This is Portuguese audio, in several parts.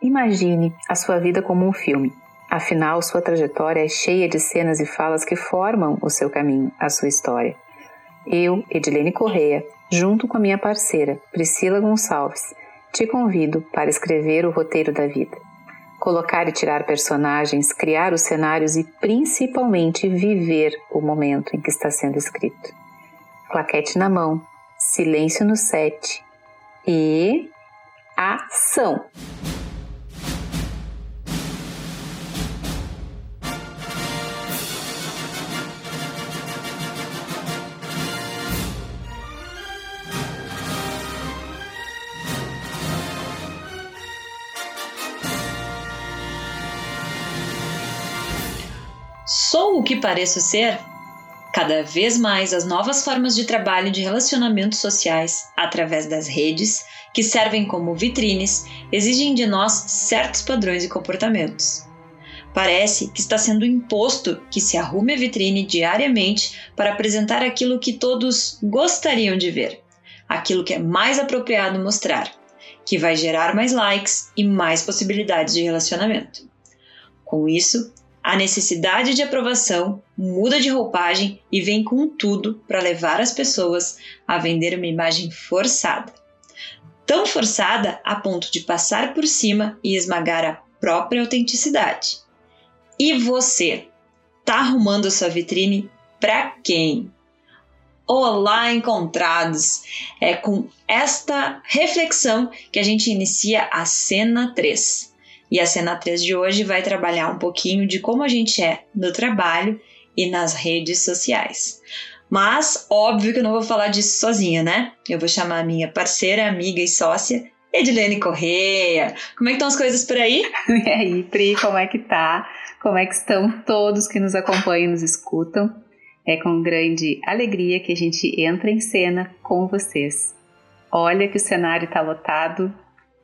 Imagine a sua vida como um filme. Afinal, sua trajetória é cheia de cenas e falas que formam o seu caminho, a sua história. Eu, Edilene Correia, junto com a minha parceira, Priscila Gonçalves, te convido para escrever o roteiro da vida. Colocar e tirar personagens, criar os cenários e principalmente viver o momento em que está sendo escrito. Claquete na mão, silêncio no set e ação! Sou o que pareço ser? Cada vez mais as novas formas de trabalho e de relacionamentos sociais, através das redes, que servem como vitrines, exigem de nós certos padrões e comportamentos. Parece que está sendo imposto que se arrume a vitrine diariamente para apresentar aquilo que todos gostariam de ver, aquilo que é mais apropriado mostrar, que vai gerar mais likes e mais possibilidades de relacionamento. Com isso, a necessidade de aprovação muda de roupagem e vem com tudo para levar as pessoas a vender uma imagem forçada. Tão forçada a ponto de passar por cima e esmagar a própria autenticidade. E você? Tá arrumando sua vitrine para quem? Olá, encontrados! É com esta reflexão que a gente inicia a cena 3. E a cena 3 de hoje vai trabalhar um pouquinho de como a gente é no trabalho e nas redes sociais. Mas, óbvio que eu não vou falar disso sozinha, né? Eu vou chamar a minha parceira, amiga e sócia, Edilene Correia. Como é que estão as coisas por aí? E aí, Pri, como é que tá? Como é que estão todos que nos acompanham e nos escutam? É com grande alegria que a gente entra em cena com vocês. Olha que o cenário está lotado,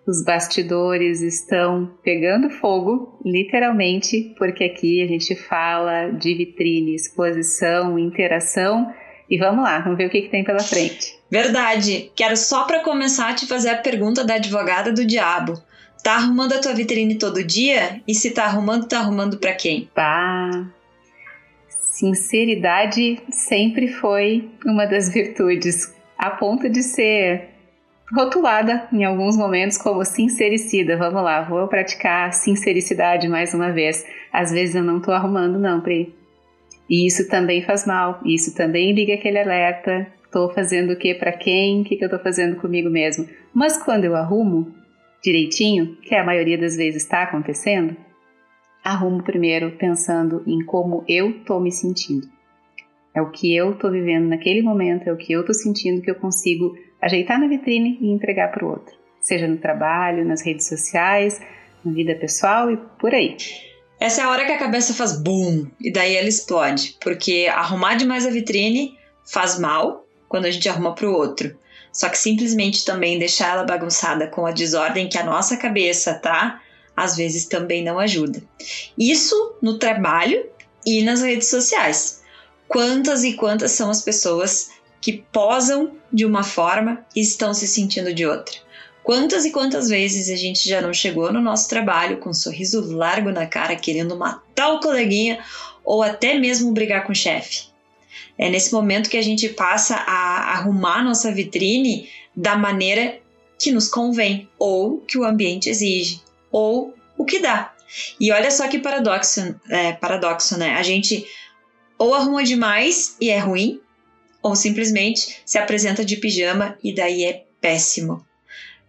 os bastidores estão pegando fogo, literalmente, porque aqui a gente fala de vitrine, exposição, interação. E vamos lá, vamos ver o que, que tem pela frente. Verdade. Quero só para começar te fazer a pergunta da advogada do diabo. Tá arrumando a tua vitrine todo dia? E se tá arrumando, tá arrumando para quem? Pá. Sinceridade sempre foi uma das virtudes, a ponto de ser rotulada em alguns momentos como sincericida. Vamos lá, vou praticar sincericidade mais uma vez. Às vezes eu não estou arrumando, não, Pri. E isso também faz mal, isso também liga aquele alerta. Estou fazendo o que para quem? O que, que eu estou fazendo comigo mesmo? Mas quando eu arrumo direitinho, que a maioria das vezes está acontecendo, arrumo primeiro pensando em como eu estou me sentindo. É o que eu estou vivendo naquele momento, é o que eu estou sentindo que eu consigo ajeitar na vitrine e entregar para o outro, seja no trabalho, nas redes sociais, na vida pessoal e por aí. Essa é a hora que a cabeça faz boom e daí ela explode, porque arrumar demais a vitrine faz mal quando a gente arruma para o outro. Só que simplesmente também deixar ela bagunçada com a desordem que a nossa cabeça tá, às vezes também não ajuda. Isso no trabalho e nas redes sociais. Quantas e quantas são as pessoas que posam de uma forma e estão se sentindo de outra? Quantas e quantas vezes a gente já não chegou no nosso trabalho com um sorriso largo na cara, querendo matar o coleguinha ou até mesmo brigar com o chefe? É nesse momento que a gente passa a arrumar nossa vitrine da maneira que nos convém, ou que o ambiente exige, ou o que dá. E olha só que paradoxo, é, paradoxo, né? A gente ou arruma demais e é ruim, ou simplesmente se apresenta de pijama e daí é péssimo.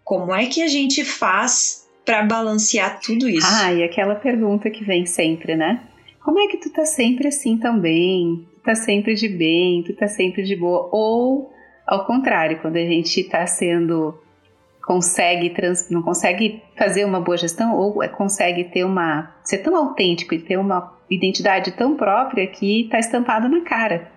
Como é que a gente faz para balancear tudo isso? Ah, e aquela pergunta que vem sempre, né? Como é que tu tá sempre assim também? Tu tá sempre de bem, tu tá sempre de boa? Ou, ao contrário, quando a gente tá sendo consegue trans, não consegue fazer uma boa gestão ou consegue ter uma ser tão autêntico e ter uma identidade tão própria que está estampado na cara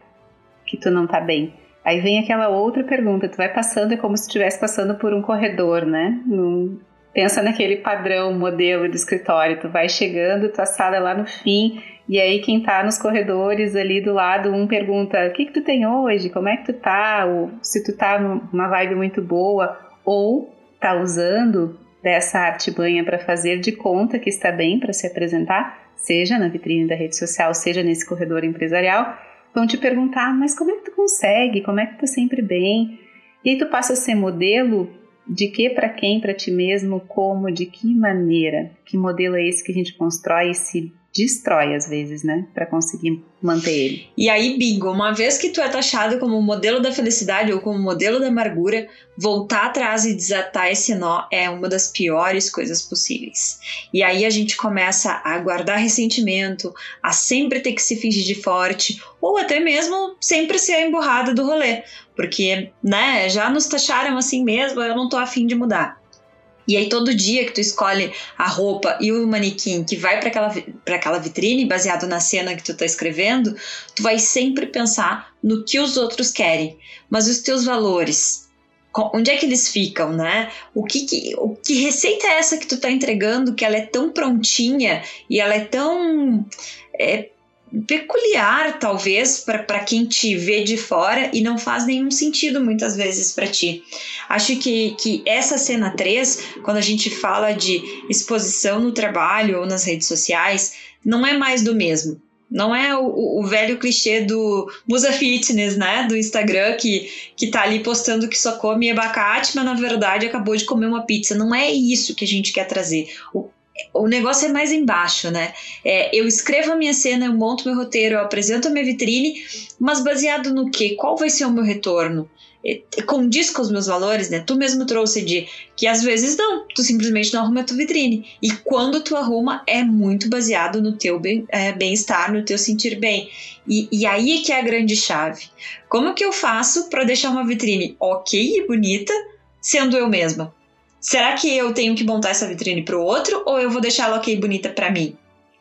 que tu não tá bem. Aí vem aquela outra pergunta, tu vai passando, é como se estivesse passando por um corredor, né? Num, pensa naquele padrão, modelo de escritório, tu vai chegando, tua sala é lá no fim, e aí quem tá nos corredores ali do lado, um pergunta, o que que tu tem hoje? Como é que tu tá? Ou se tu tá numa vibe muito boa, ou tá usando dessa artimanha para fazer de conta que está bem para se apresentar, seja na vitrine da rede social, seja nesse corredor empresarial, vão te perguntar, mas como é que tu consegue? Como é que tu tá sempre bem? E aí tu passa a ser modelo de que para quem, para ti mesmo, como, de que maneira? Que modelo é esse que a gente constrói e se destrói às vezes, né, para conseguir manter ele. E aí, bingo, uma vez que tu é taxado como modelo da felicidade ou como modelo da amargura, voltar atrás e desatar esse nó é uma das piores coisas possíveis. E aí a gente começa a guardar ressentimento, a sempre ter que se fingir de forte, ou até mesmo sempre ser a emburrada do rolê, porque, né, já nos taxaram assim mesmo, eu não tô afim de mudar. E aí todo dia que tu escolhe a roupa e o manequim que vai para aquela, aquela vitrine, baseado na cena que tu tá escrevendo, tu vai sempre pensar no que os outros querem. Mas os teus valores, onde é que eles ficam, né? O que, que, o que receita é essa que tu tá entregando que ela é tão prontinha e ela é tão é, peculiar, talvez, para quem te vê de fora e não faz nenhum sentido muitas vezes para ti. Acho que, que essa cena 3, quando a gente fala de exposição no trabalho ou nas redes sociais, não é mais do mesmo. Não é o, o, velho clichê do Musa Fitness, né? Do Instagram, que, que tá ali postando que só come abacate, mas na verdade acabou de comer uma pizza. Não é isso que a gente quer trazer. O, o negócio é mais embaixo, né? É, eu escrevo a minha cena, eu monto meu roteiro, eu apresento a minha vitrine, mas baseado no quê? Qual vai ser o meu retorno? É, condiz com os meus valores, né? Tu mesmo trouxe de que às vezes não, tu simplesmente não arruma a tua vitrine. E quando tu arruma, é muito baseado no teu é, bem-estar, no teu sentir bem. E, e aí é que é a grande chave. Como que eu faço para deixar uma vitrine ok e bonita, sendo eu mesma? Será que eu tenho que montar essa vitrine para o outro ou eu vou deixar ela ok bonita para mim?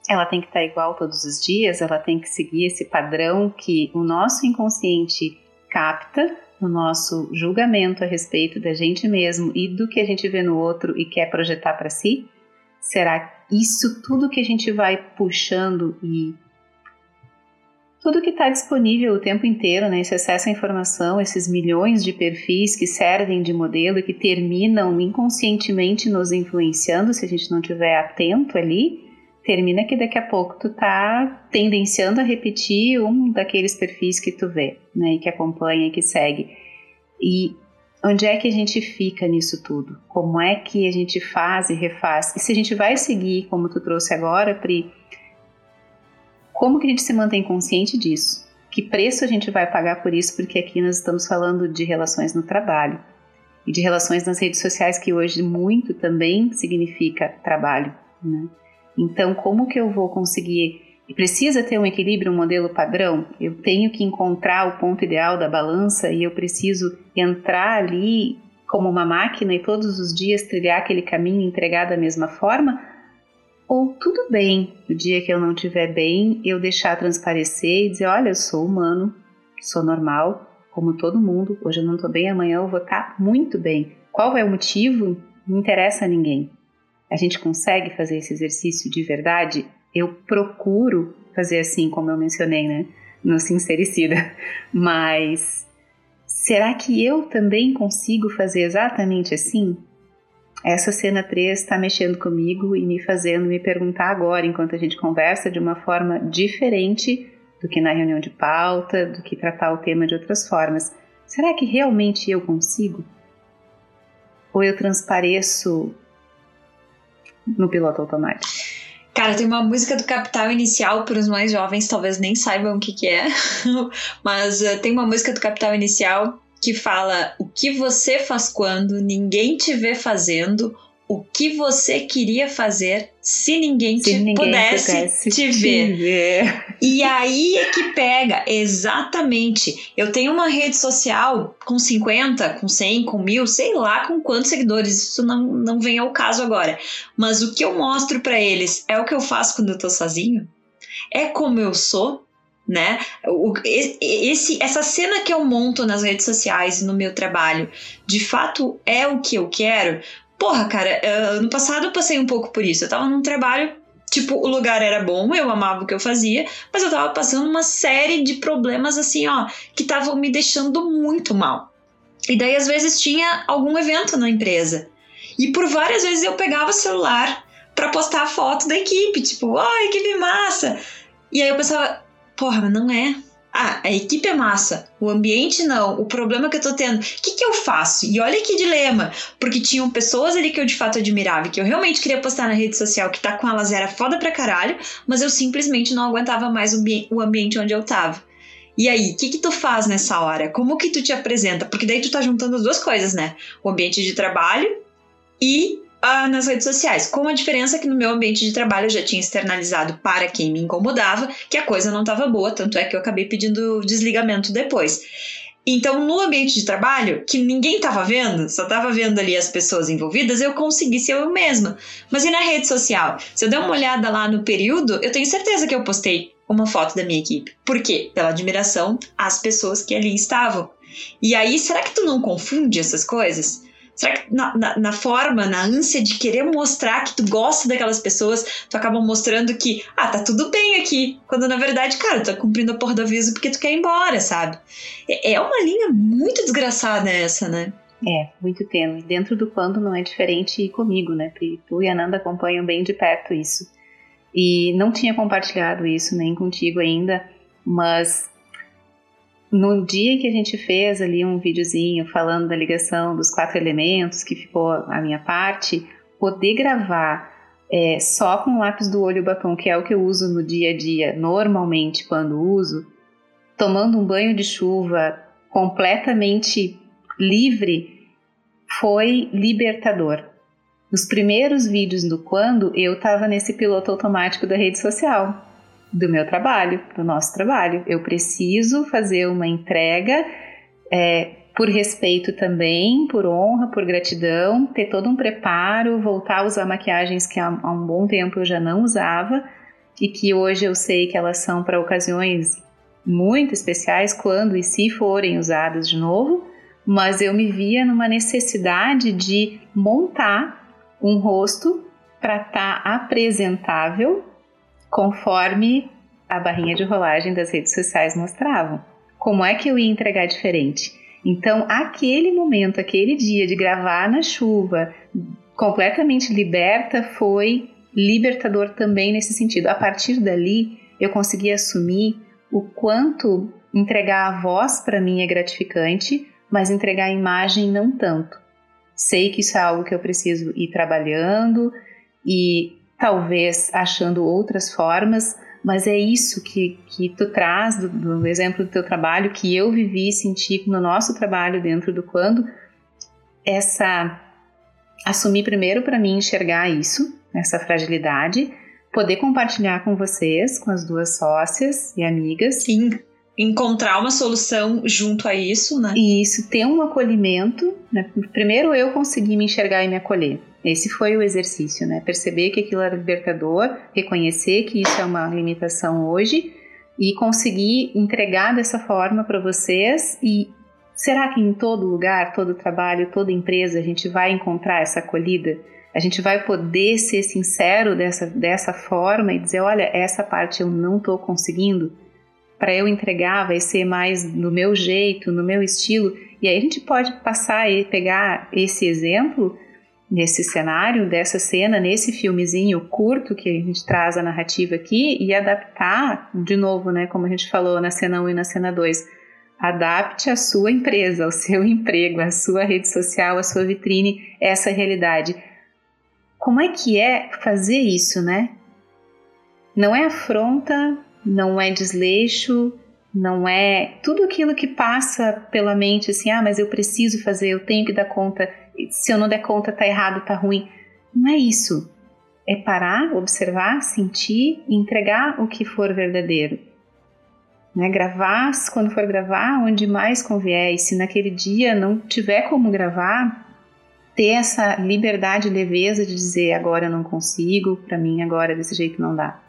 Ela tem que estar tá igual todos os dias, ela tem que seguir esse padrão que o nosso inconsciente capta no nosso julgamento a respeito da gente mesmo e do que a gente vê no outro e quer projetar para si? Será isso tudo que a gente vai puxando e tudo que está disponível o tempo inteiro, né? esse acesso à informação, esses milhões de perfis que servem de modelo e que terminam inconscientemente nos influenciando, se a gente não estiver atento ali, termina que daqui a pouco tu tá tendenciando a repetir um daqueles perfis que tu vê, né, que acompanha, que segue. E onde é que a gente fica nisso tudo? Como é que a gente faz e refaz? E se a gente vai seguir, como tu trouxe agora, Pri, como que a gente se mantém consciente disso? Que preço a gente vai pagar por isso? Porque aqui nós estamos falando de relações no trabalho e de relações nas redes sociais, que hoje muito também significa trabalho. Né? Então, como que eu vou conseguir? Precisa ter um equilíbrio, um modelo padrão? Eu tenho que encontrar o ponto ideal da balança e eu preciso entrar ali como uma máquina e todos os dias trilhar aquele caminho entregar da mesma forma? Ou tudo bem, no dia que eu não estiver bem, eu deixar transparecer e dizer: olha, eu sou humano, sou normal, como todo mundo, hoje eu não estou bem, amanhã eu vou estar tá muito bem. Qual é o motivo? Não interessa a ninguém. A gente consegue fazer esse exercício de verdade? Eu procuro fazer assim, como eu mencionei, né? No Sincericida. Mas será que eu também consigo fazer exatamente assim? Essa cena 3 está mexendo comigo e me fazendo me perguntar agora, enquanto a gente conversa, de uma forma diferente do que na reunião de pauta, do que tratar o tema de outras formas. Será que realmente eu consigo? Ou eu transpareço no piloto automático? Cara, tem uma música do Capital Inicial para os mais jovens, talvez nem saibam o que, que é, mas uh, tem uma música do Capital Inicial que fala o que você faz quando ninguém te vê fazendo, o que você queria fazer se ninguém, se te ninguém pudesse, te, ver. ver. E aí é que pega, exatamente. Eu tenho uma rede social com 50, com 100, com mil, sei lá com quantos seguidores, isso não, não vem ao caso agora. Mas o que eu mostro para eles é o que eu faço quando eu tô sozinho? É como eu sou? Né? O, esse, essa cena que eu monto nas redes sociais e no meu trabalho, de fato é o que eu quero? Porra, cara, uh, no passado eu passei um pouco por isso. Eu tava num trabalho, tipo, o lugar era bom, eu amava o que eu fazia, mas eu tava passando uma série de problemas assim, ó, que estavam me deixando muito mal. E daí, às vezes, tinha algum evento na empresa. E por várias vezes eu pegava o celular para postar a foto da equipe, tipo, ai, equipe massa. E aí eu pensava, porra, não é. Ah, a equipe é massa, o ambiente não, o problema que eu tô tendo, o que, que eu faço? E olha que dilema, porque tinham pessoas ali que eu de fato admirava, que eu realmente queria postar na rede social, que tá com elas era foda pra caralho, mas eu simplesmente não aguentava mais o, o ambiente onde eu tava. E aí, o que que tu faz nessa hora? Como que tu te apresenta? Porque daí tu tá juntando as duas coisas, né? O ambiente de trabalho e ah, nas redes sociais. Com a diferença que no meu ambiente de trabalho eu já tinha externalizado para quem me incomodava que a coisa não estava boa, tanto é que eu acabei pedindo desligamento depois. Então, no ambiente de trabalho, que ninguém estava vendo, só estava vendo ali as pessoas envolvidas, eu consegui ser eu mesma. Mas e na rede social? Se eu der uma olhada lá no período, eu tenho certeza que eu postei uma foto da minha equipe. Por quê? Pela admiração às pessoas que ali estavam. E aí, será que tu não confunde essas coisas? Será que na, na, na, forma, na ânsia de querer mostrar que tu gosta daquelas pessoas, tu acaba mostrando que, ah, tá tudo bem aqui. Quando na verdade, cara, tu tá cumprindo a porra do aviso porque tu quer ir embora, sabe? É, é uma linha muito desgraçada essa, né? É, muito tênue. Dentro do quando não é diferente comigo, né? Tu e a Nanda acompanham bem de perto isso. E não tinha compartilhado isso nem contigo ainda, mas no dia que a gente fez ali um videozinho falando da ligação dos quatro elementos, que ficou a minha parte, poder gravar é, só com lápis do olho e batom, que é o que eu uso no dia a dia, normalmente quando uso, tomando um banho de chuva completamente livre, foi libertador. Nos primeiros vídeos do quando, eu estava nesse piloto automático da rede social do meu trabalho, do nosso trabalho. Eu preciso fazer uma entrega é, por respeito também, por honra, por gratidão, ter todo um preparo, voltar a usar maquiagens que há, há um bom tempo eu já não usava e que hoje eu sei que elas são para ocasiões muito especiais, quando e se forem usadas de novo, mas eu me via numa necessidade de montar um rosto para estar tá apresentável conforme a barrinha de rolagem das redes sociais mostravam. Como é que eu ia entregar diferente? Então, aquele momento, aquele dia de gravar na chuva, completamente liberta, foi libertador também nesse sentido. A partir dali, eu consegui assumir o quanto entregar a voz para mim é gratificante, mas entregar a imagem não tanto. Sei que isso é algo que eu preciso ir trabalhando e talvez achando outras formas, mas é isso que, que tu traz do, do exemplo do teu trabalho, que eu vivi e senti no nosso trabalho dentro do quando, essa assumir primeiro para mim enxergar isso, essa fragilidade, poder compartilhar com vocês, com as duas sócias e amigas. Sim. Encontrar uma solução junto a isso, né? Isso, ter um acolhimento. Né? Primeiro eu consegui me enxergar e me acolher. Esse foi o exercício, né? Perceber que aquilo era libertador, reconhecer que isso é uma limitação hoje e conseguir entregar dessa forma para vocês e será que em todo lugar, todo trabalho, toda empresa a gente vai encontrar essa acolhida? A gente vai poder ser sincero dessa, dessa forma e dizer, olha, essa parte eu não estou conseguindo, para eu entregar vai ser mais no meu jeito, no meu estilo. E aí a gente pode passar e pegar esse exemplo nesse cenário, dessa cena, nesse filmezinho curto que a gente traz a narrativa aqui e adaptar, de novo, né, como a gente falou na cena 1 e na cena 2, adapte a sua empresa, ao seu emprego, a sua rede social, a sua vitrine, essa realidade. Como é que é fazer isso, né? Não é afronta, não é desleixo, não é tudo aquilo que passa pela mente assim, ah, mas eu preciso fazer, eu tenho que dar conta se eu não der conta tá errado, tá ruim. Não é isso. É parar, observar, sentir e entregar o que for verdadeiro. Né? Gravar, quando for gravar, onde mais convier. E se naquele dia não tiver como gravar, ter essa liberdade e leveza de dizer agora eu não consigo, para mim agora desse jeito não dá.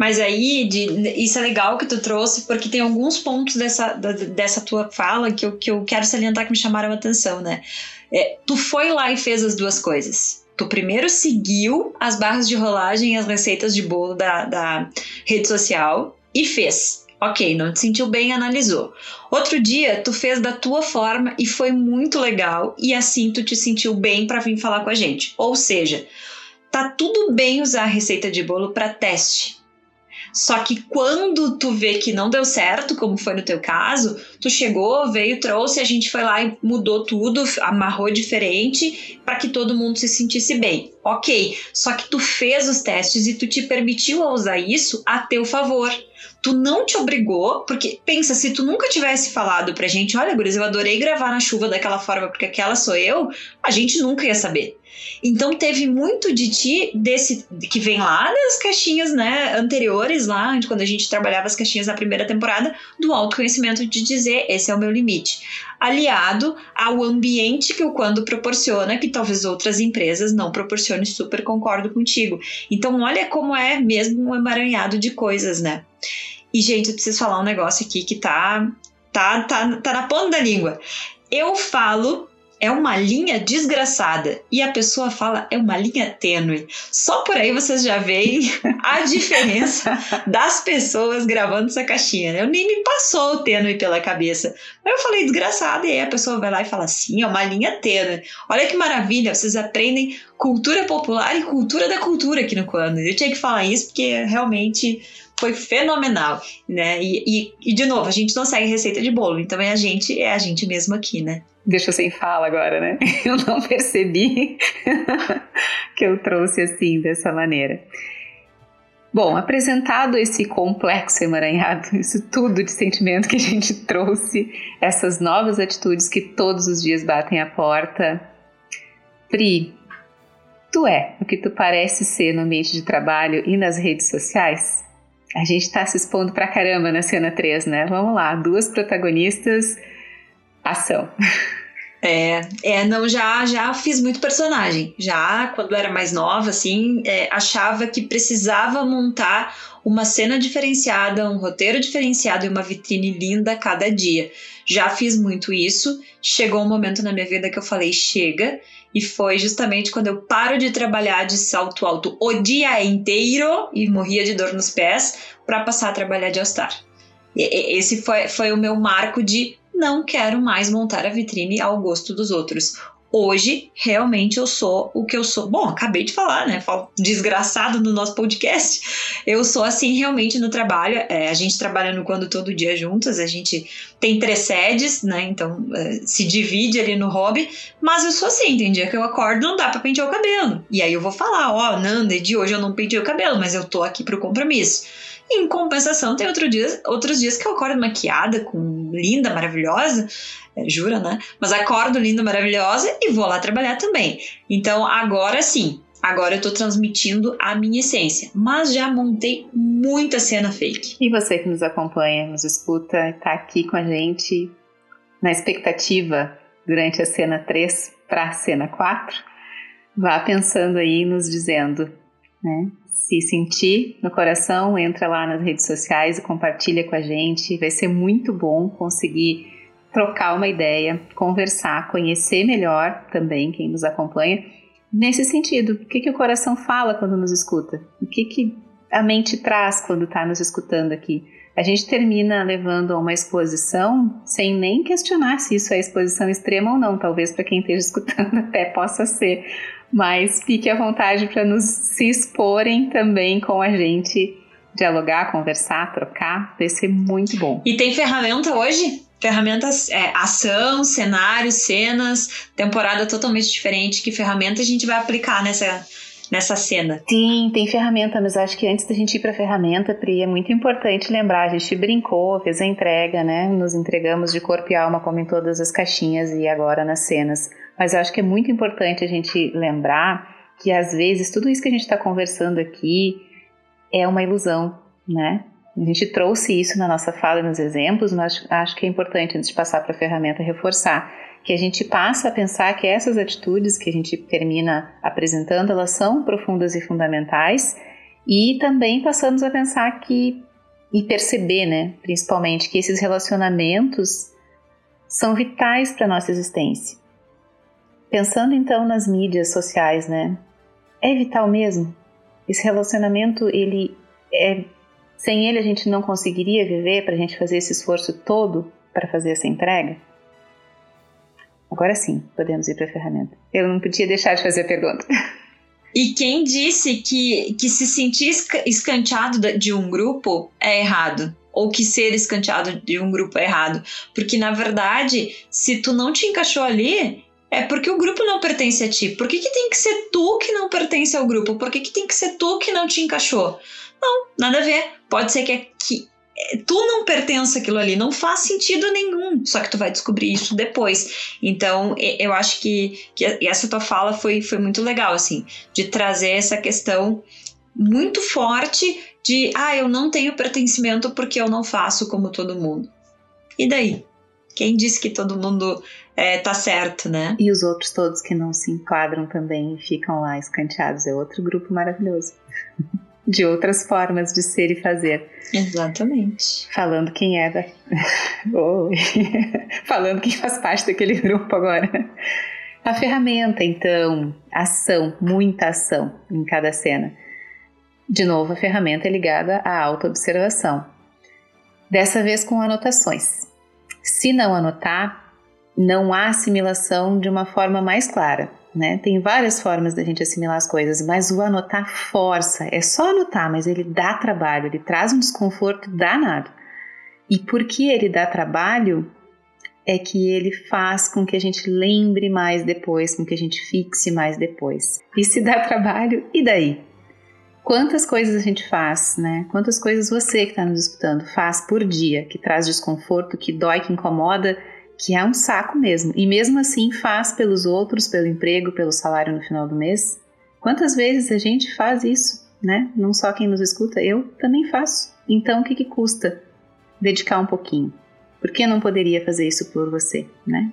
Mas aí, de, isso é legal que tu trouxe, porque tem alguns pontos dessa, dessa tua fala que eu, que eu quero salientar que me chamaram a atenção, né? É, tu foi lá e fez as duas coisas. Tu primeiro seguiu as barras de rolagem e as receitas de bolo da, da rede social e fez. Ok, não te sentiu bem, analisou. Outro dia, tu fez da tua forma e foi muito legal, e assim tu te sentiu bem para vir falar com a gente. Ou seja, tá tudo bem usar a receita de bolo para teste. Só que quando tu vê que não deu certo, como foi no teu caso, tu chegou, veio, trouxe, a gente foi lá e mudou tudo, amarrou diferente para que todo mundo se sentisse bem. Ok, só que tu fez os testes e tu te permitiu usar isso a teu favor. Tu não te obrigou, porque pensa, se tu nunca tivesse falado pra gente, olha, Guris, eu adorei gravar na chuva daquela forma, porque aquela sou eu, a gente nunca ia saber. Então teve muito de ti desse que vem lá das caixinhas, né, anteriores lá, de quando a gente trabalhava as caixinhas na primeira temporada, do autoconhecimento de dizer esse é o meu limite, aliado ao ambiente que o quando proporciona, que talvez outras empresas não proporcionem, super concordo contigo. Então olha como é mesmo um emaranhado de coisas, né? E gente, eu preciso falar um negócio aqui que tá tá tá, tá na ponta da língua. Eu falo é uma linha desgraçada. E a pessoa fala, é uma linha tênue. Só por aí vocês já veem a diferença das pessoas gravando essa caixinha. Eu nem me passou o tênue pela cabeça. Mas eu falei desgraçada, e aí a pessoa vai lá e fala assim, é uma linha tênue. Olha que maravilha, vocês aprendem cultura popular e cultura da cultura aqui no Quando. Eu tinha que falar isso porque realmente foi fenomenal, né? E, e, e, de novo, a gente não segue receita de bolo, então é a gente, é a gente mesmo aqui, né? Deixa sem fala agora, né? Eu não percebi que eu trouxe assim, dessa maneira. Bom, apresentado esse complexo emaranhado, isso tudo de sentimento que a gente trouxe, essas novas atitudes que todos os dias batem a porta. Pri, tu é o que tu parece ser no ambiente de trabalho e nas redes sociais? A gente tá se expondo pra caramba na cena 3, né? Vamos lá, duas protagonistas ação. É, é, não, já, já fiz muito personagem. Já quando era mais nova, assim, é, achava que precisava montar uma cena diferenciada, um roteiro diferenciado e uma vitrine linda cada dia. Já fiz muito isso. Chegou um momento na minha vida que eu falei: chega. E foi justamente quando eu paro de trabalhar de salto alto o dia inteiro e morria de dor nos pés para passar a trabalhar de All-Star. Esse foi, foi o meu marco de não quero mais montar a vitrine ao gosto dos outros. Hoje, realmente, eu sou o que eu sou. Bom, acabei de falar, né? Desgraçado no nosso podcast. Eu sou assim realmente no trabalho. É, a gente trabalha no Quando Todo Dia juntas, a gente tem três sedes, né? Então é, se divide ali no hobby. Mas eu sou assim, tem dia que eu acordo não dá pra pentear o cabelo. E aí eu vou falar: ó, oh, Nanda, de hoje eu não pentei o cabelo, mas eu tô aqui pro compromisso. Em compensação, tem outro dia, outros dias que eu acordo maquiada, com linda, maravilhosa, é, jura, né? Mas acordo linda, maravilhosa e vou lá trabalhar também. Então, agora sim, agora eu tô transmitindo a minha essência. Mas já montei muita cena fake. E você que nos acompanha, nos escuta, tá aqui com a gente na expectativa durante a cena 3 para a cena 4, vá pensando aí nos dizendo, né? Se sentir no coração, entra lá nas redes sociais e compartilha com a gente. Vai ser muito bom conseguir trocar uma ideia, conversar, conhecer melhor também quem nos acompanha. Nesse sentido, o que, que o coração fala quando nos escuta? O que, que a mente traz quando está nos escutando aqui? A gente termina levando a uma exposição sem nem questionar se isso é exposição extrema ou não. Talvez para quem esteja escutando até possa ser mas fique à vontade para nos se exporem também com a gente, dialogar, conversar, trocar, vai ser muito bom. E tem ferramenta hoje? Ferramentas, é, ação, cenários, cenas, temporada totalmente diferente. Que ferramenta a gente vai aplicar nessa, nessa cena? Sim, tem ferramenta, mas acho que antes da gente ir para a ferramenta, Pri, é muito importante lembrar, a gente brincou, fez a entrega, né? Nos entregamos de corpo e alma, como em todas as caixinhas e agora nas cenas. Mas eu acho que é muito importante a gente lembrar que às vezes tudo isso que a gente está conversando aqui é uma ilusão, né? A gente trouxe isso na nossa fala e nos exemplos, mas acho que é importante, antes de passar para a ferramenta, reforçar que a gente passa a pensar que essas atitudes que a gente termina apresentando, elas são profundas e fundamentais, e também passamos a pensar que e perceber, né, principalmente que esses relacionamentos são vitais para nossa existência. Pensando então nas mídias sociais, né? É vital mesmo? Esse relacionamento, ele é Sem ele a gente não conseguiria viver para a gente fazer esse esforço todo para fazer essa entrega? Agora sim, podemos ir para a ferramenta. Eu não podia deixar de fazer a pergunta. E quem disse que, que se sentir escanteado de um grupo é errado? Ou que ser escanteado de um grupo é errado? Porque, na verdade, se tu não te encaixou ali, é porque o grupo não pertence a ti. Por que, que tem que ser tu que não pertence ao grupo? Por que, que tem que ser tu que não te encaixou? Não, nada a ver. Pode ser que, é que tu não pertence àquilo ali, não faz sentido nenhum. Só que tu vai descobrir isso depois. Então, eu acho que, que essa tua fala foi, foi muito legal, assim, de trazer essa questão muito forte de, ah, eu não tenho pertencimento porque eu não faço como todo mundo. E daí? Quem disse que todo mundo é, tá certo, né? E os outros todos que não se enquadram também ficam lá escanteados. É outro grupo maravilhoso. de outras formas de ser e fazer. Exatamente. Falando quem é da. Oi. Falando quem faz parte daquele grupo agora. A ferramenta, então, ação, muita ação em cada cena. De novo, a ferramenta é ligada à autoobservação. Dessa vez com anotações. Se não anotar, não há assimilação de uma forma mais clara. Né? Tem várias formas da gente assimilar as coisas, mas o anotar força. É só anotar, mas ele dá trabalho, ele traz um desconforto danado. E porque ele dá trabalho, é que ele faz com que a gente lembre mais depois, com que a gente fixe mais depois. E se dá trabalho, e daí? Quantas coisas a gente faz, né? Quantas coisas você que está nos escutando faz por dia que traz desconforto, que dói, que incomoda que é um saco mesmo. E mesmo assim faz pelos outros, pelo emprego, pelo salário no final do mês. Quantas vezes a gente faz isso, né? Não só quem nos escuta, eu também faço. Então o que, que custa dedicar um pouquinho? Por que não poderia fazer isso por você, né?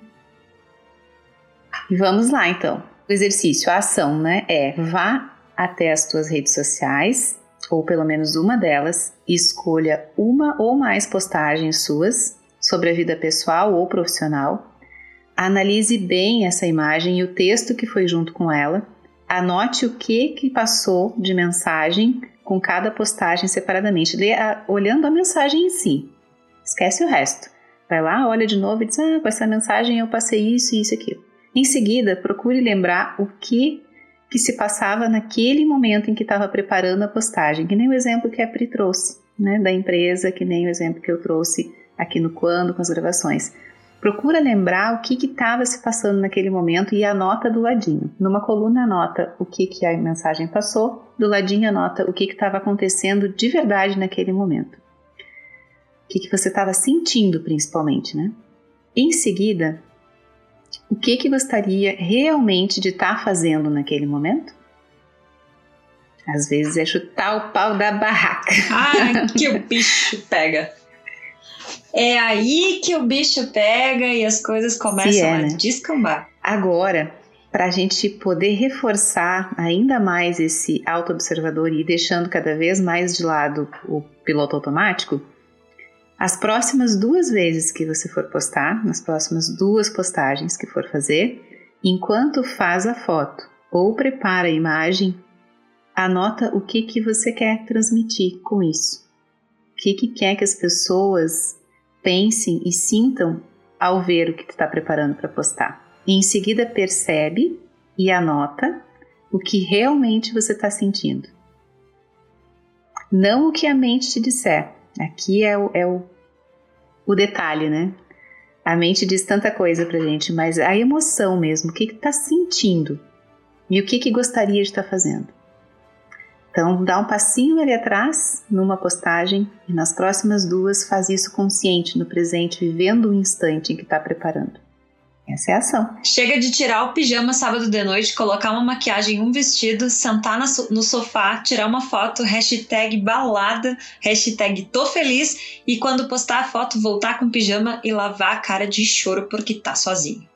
E vamos lá então. O exercício, a ação, né? É vá até as tuas redes sociais, ou pelo menos uma delas, e escolha uma ou mais postagens suas sobre a vida pessoal ou profissional, analise bem essa imagem e o texto que foi junto com ela, anote o que, que passou de mensagem com cada postagem separadamente, olhando a mensagem em si. Esquece o resto. Vai lá, olha de novo e diz: Ah, com essa mensagem eu passei isso isso aqui. Em seguida, procure lembrar o que que se passava naquele momento em que estava preparando a postagem, que nem o exemplo que a Pri trouxe, né, da empresa, que nem o exemplo que eu trouxe aqui no Quando com as gravações. Procura lembrar o que estava se passando naquele momento e anota do ladinho. Numa coluna anota o que, que a mensagem passou, do ladinho anota o que estava acontecendo de verdade naquele momento. O que, que você estava sentindo principalmente, né? Em seguida, o que, que gostaria realmente de estar tá fazendo naquele momento? Às vezes é chutar o pau da barraca. Ai, que o bicho pega. É aí que o bicho pega e as coisas começam é, a né? descambar. Agora, para a gente poder reforçar ainda mais esse auto-observador e deixando cada vez mais de lado o piloto automático, as próximas duas vezes que você for postar, nas próximas duas postagens que for fazer, enquanto faz a foto ou prepara a imagem, anota o que, que você quer transmitir com isso. O que, que quer que as pessoas pensem e sintam ao ver o que tu está preparando para postar. E em seguida percebe e anota o que realmente você está sentindo. Não o que a mente te disser. Aqui é o, é o, o detalhe, né? A mente diz tanta coisa pra gente, mas a emoção mesmo, o que está sentindo e o que, que gostaria de estar tá fazendo. Então, dá um passinho ali atrás numa postagem e nas próximas duas faz isso consciente no presente, vivendo o instante em que está preparando. Essa é a ação. Chega de tirar o pijama sábado de noite, colocar uma maquiagem, um vestido, sentar no sofá, tirar uma foto, hashtag balada, hashtag tô feliz e quando postar a foto, voltar com pijama e lavar a cara de choro porque tá sozinho.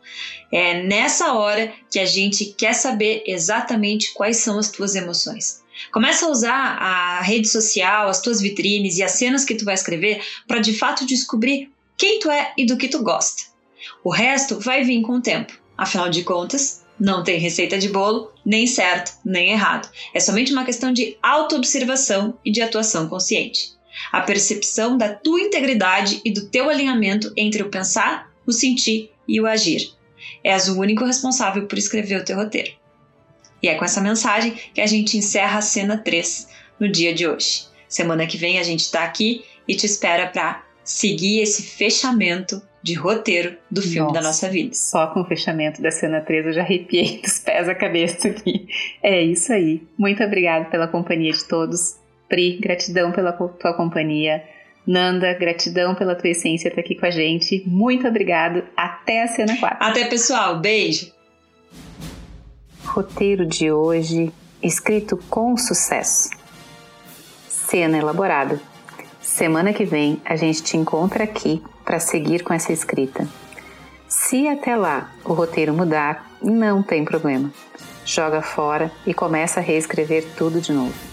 É nessa hora que a gente quer saber exatamente quais são as tuas emoções. Começa a usar a rede social, as tuas vitrines e as cenas que tu vai escrever para de fato descobrir quem tu é e do que tu gosta. O resto vai vir com o tempo. Afinal de contas, não tem receita de bolo, nem certo, nem errado. É somente uma questão de autoobservação e de atuação consciente. a percepção da tua integridade e do teu alinhamento entre o pensar, o sentir e o agir. És o único responsável por escrever o teu roteiro. E é com essa mensagem que a gente encerra a cena 3 no dia de hoje. Semana que vem a gente está aqui e te espera para seguir esse fechamento de roteiro do filme Nossa, da nossa vida. Só com o fechamento da cena 3 eu já arrepiei dos pés à cabeça aqui. É isso aí. Muito obrigada pela companhia de todos. Pri, gratidão pela tua companhia. Nanda, gratidão pela tua essência estar aqui com a gente. Muito obrigado. Até a cena 4. Até, pessoal. Beijo. Roteiro de hoje, escrito com sucesso. Cena elaborada. Semana que vem a gente te encontra aqui para seguir com essa escrita. Se até lá o roteiro mudar, não tem problema. Joga fora e começa a reescrever tudo de novo.